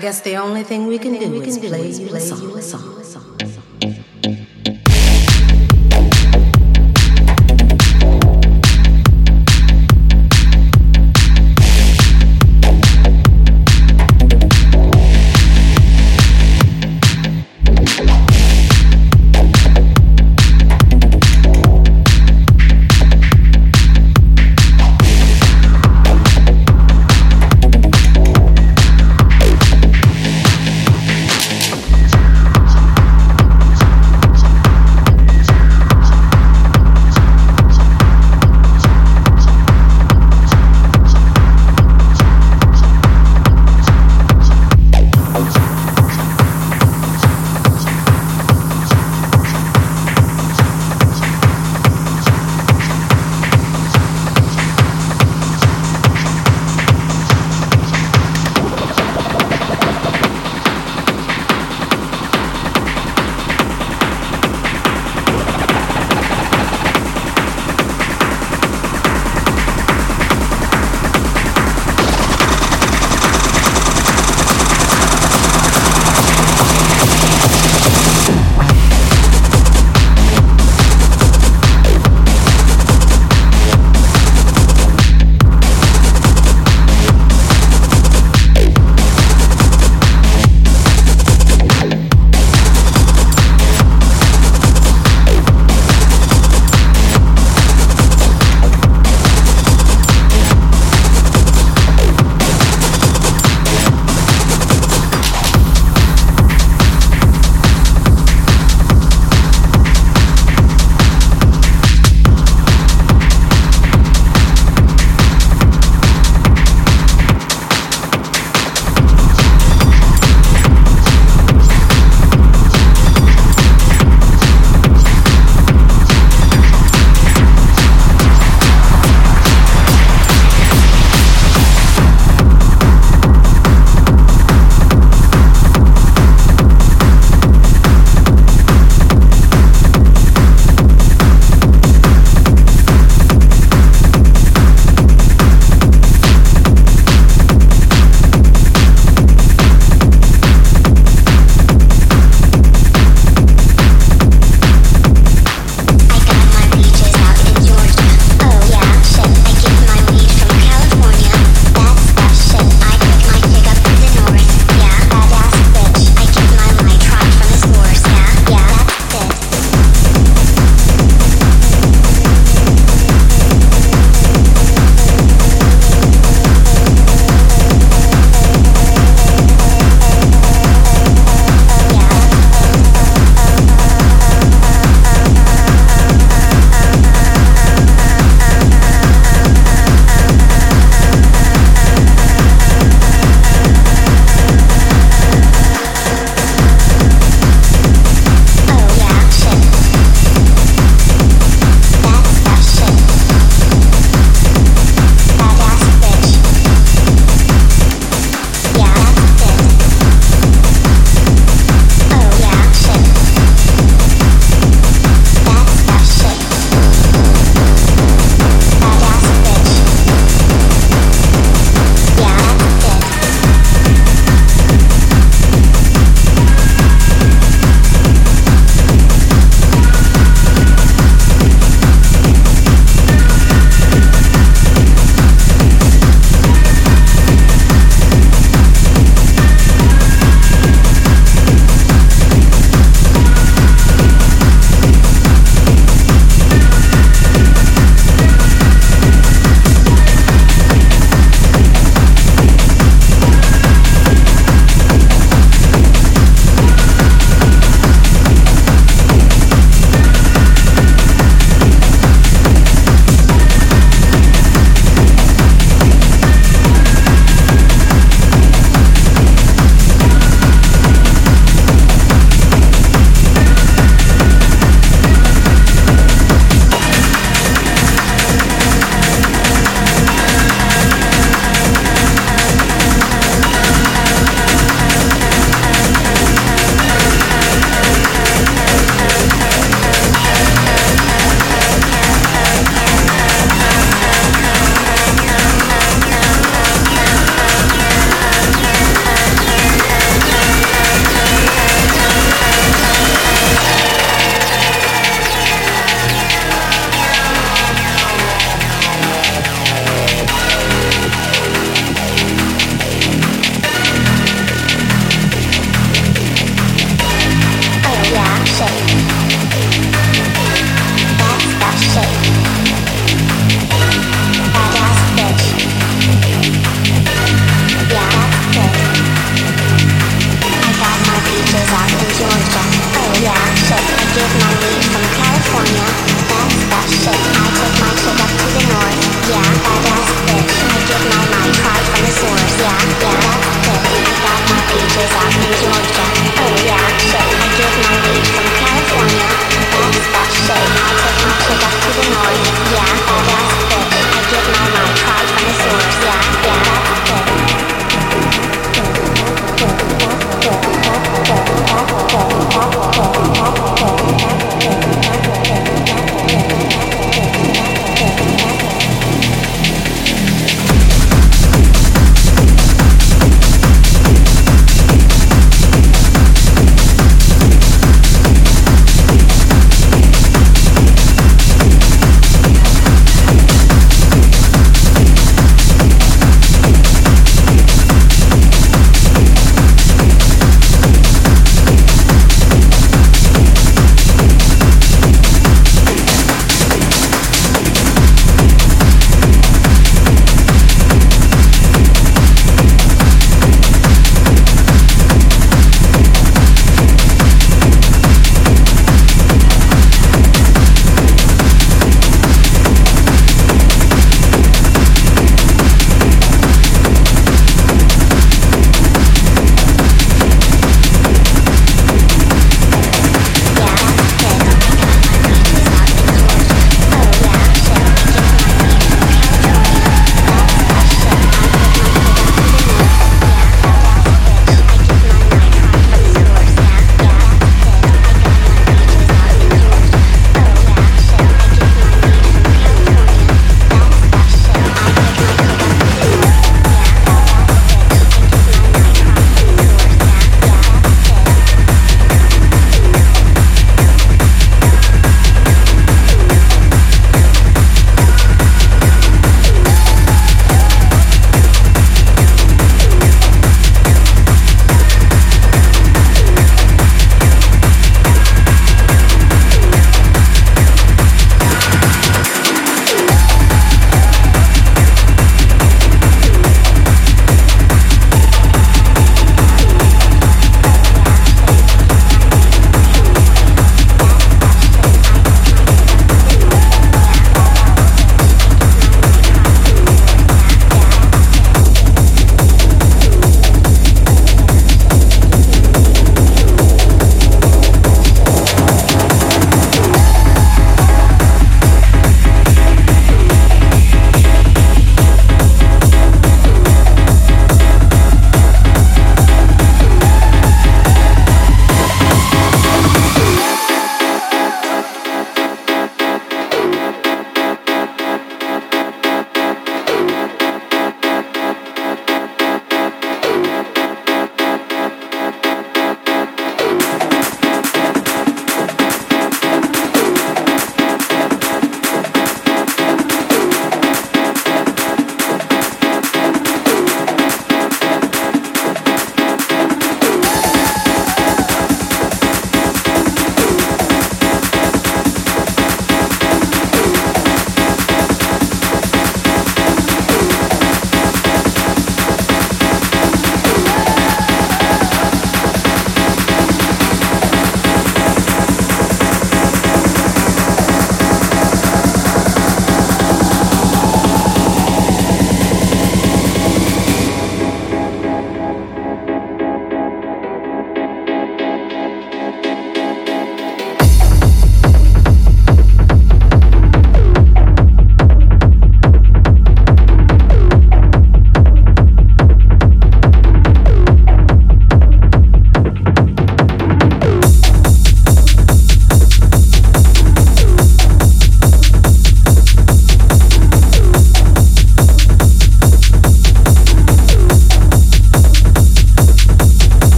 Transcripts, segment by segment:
I guess the only thing we can do is play you a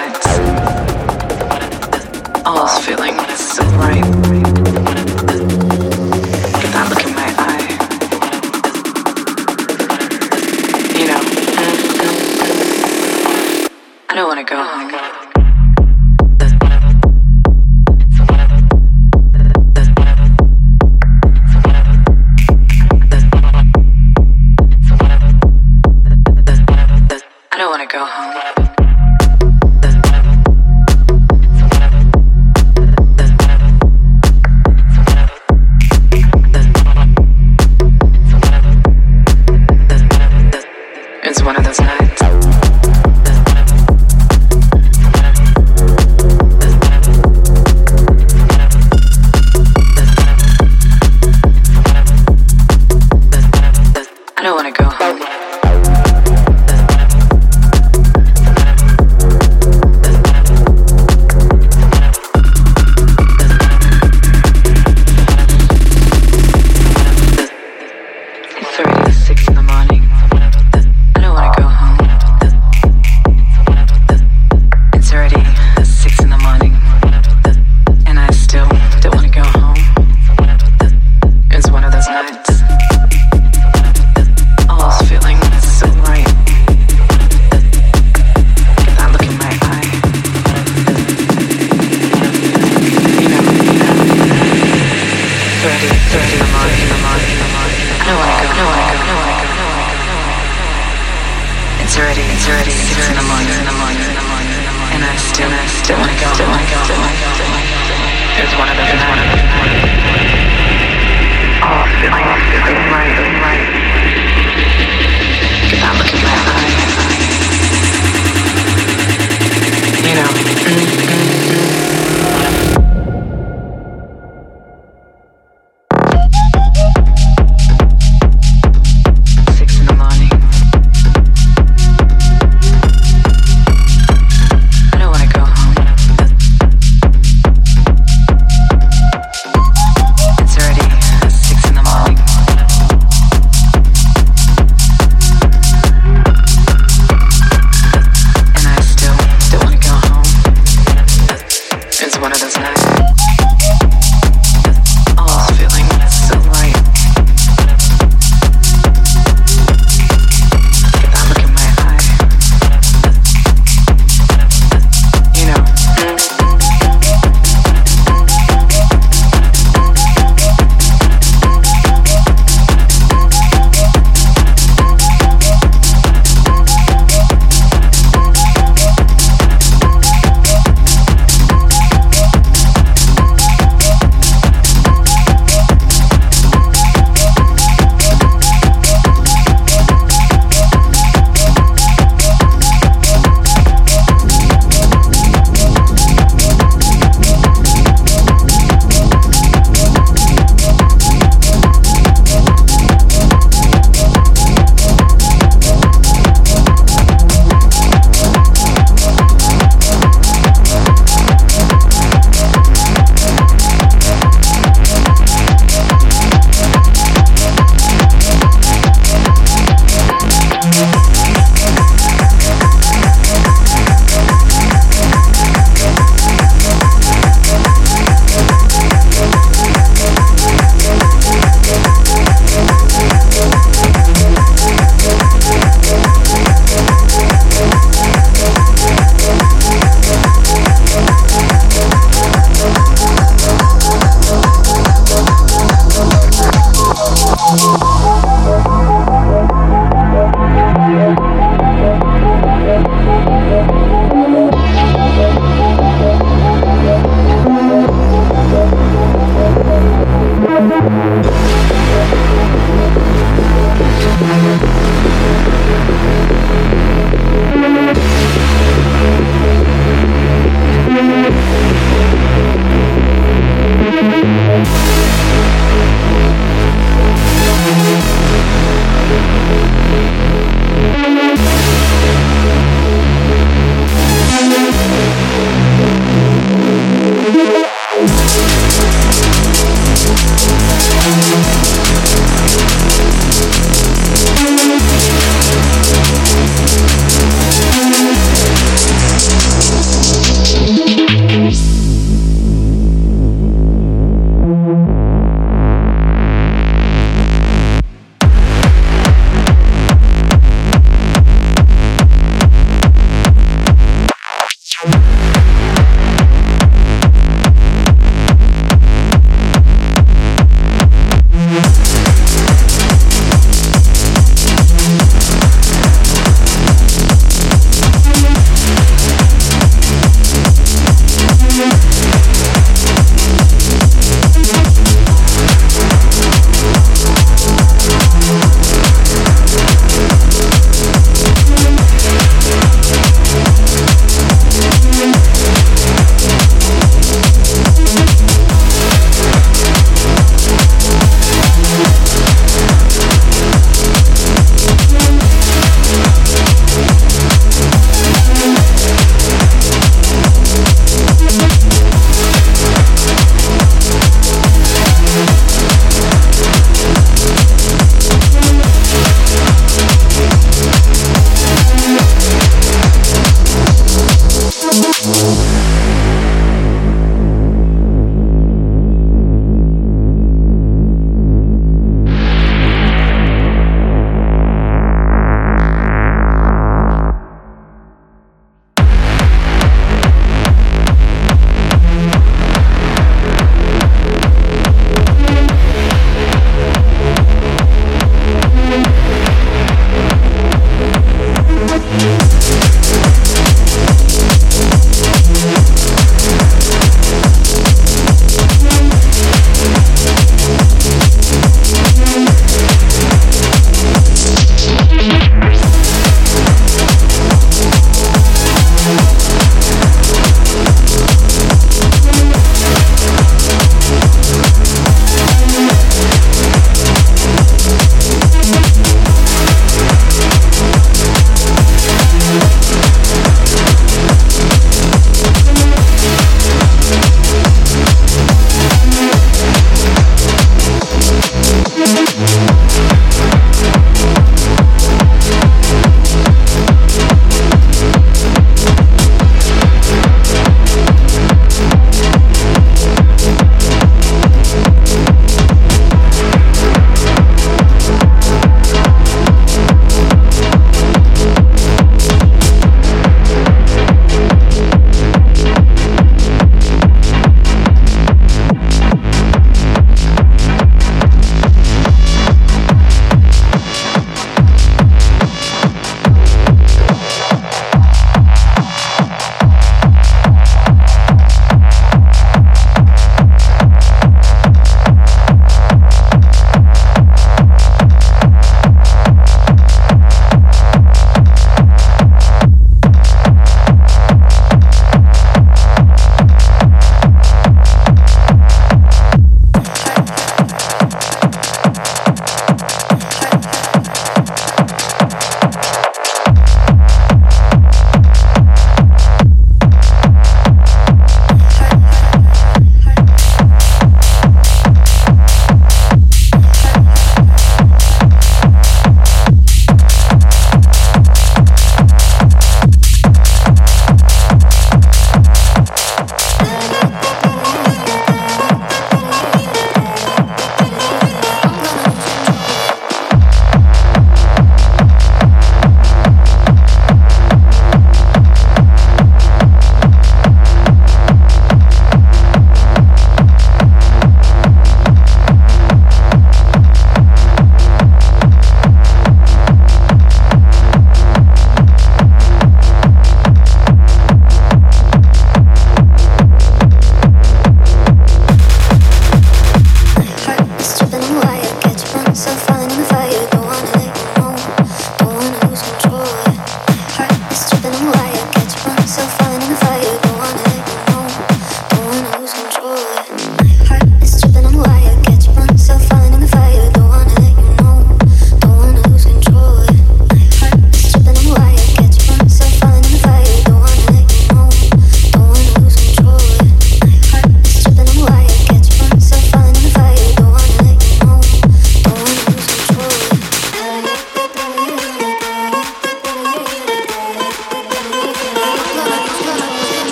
nights. All is feeling so right.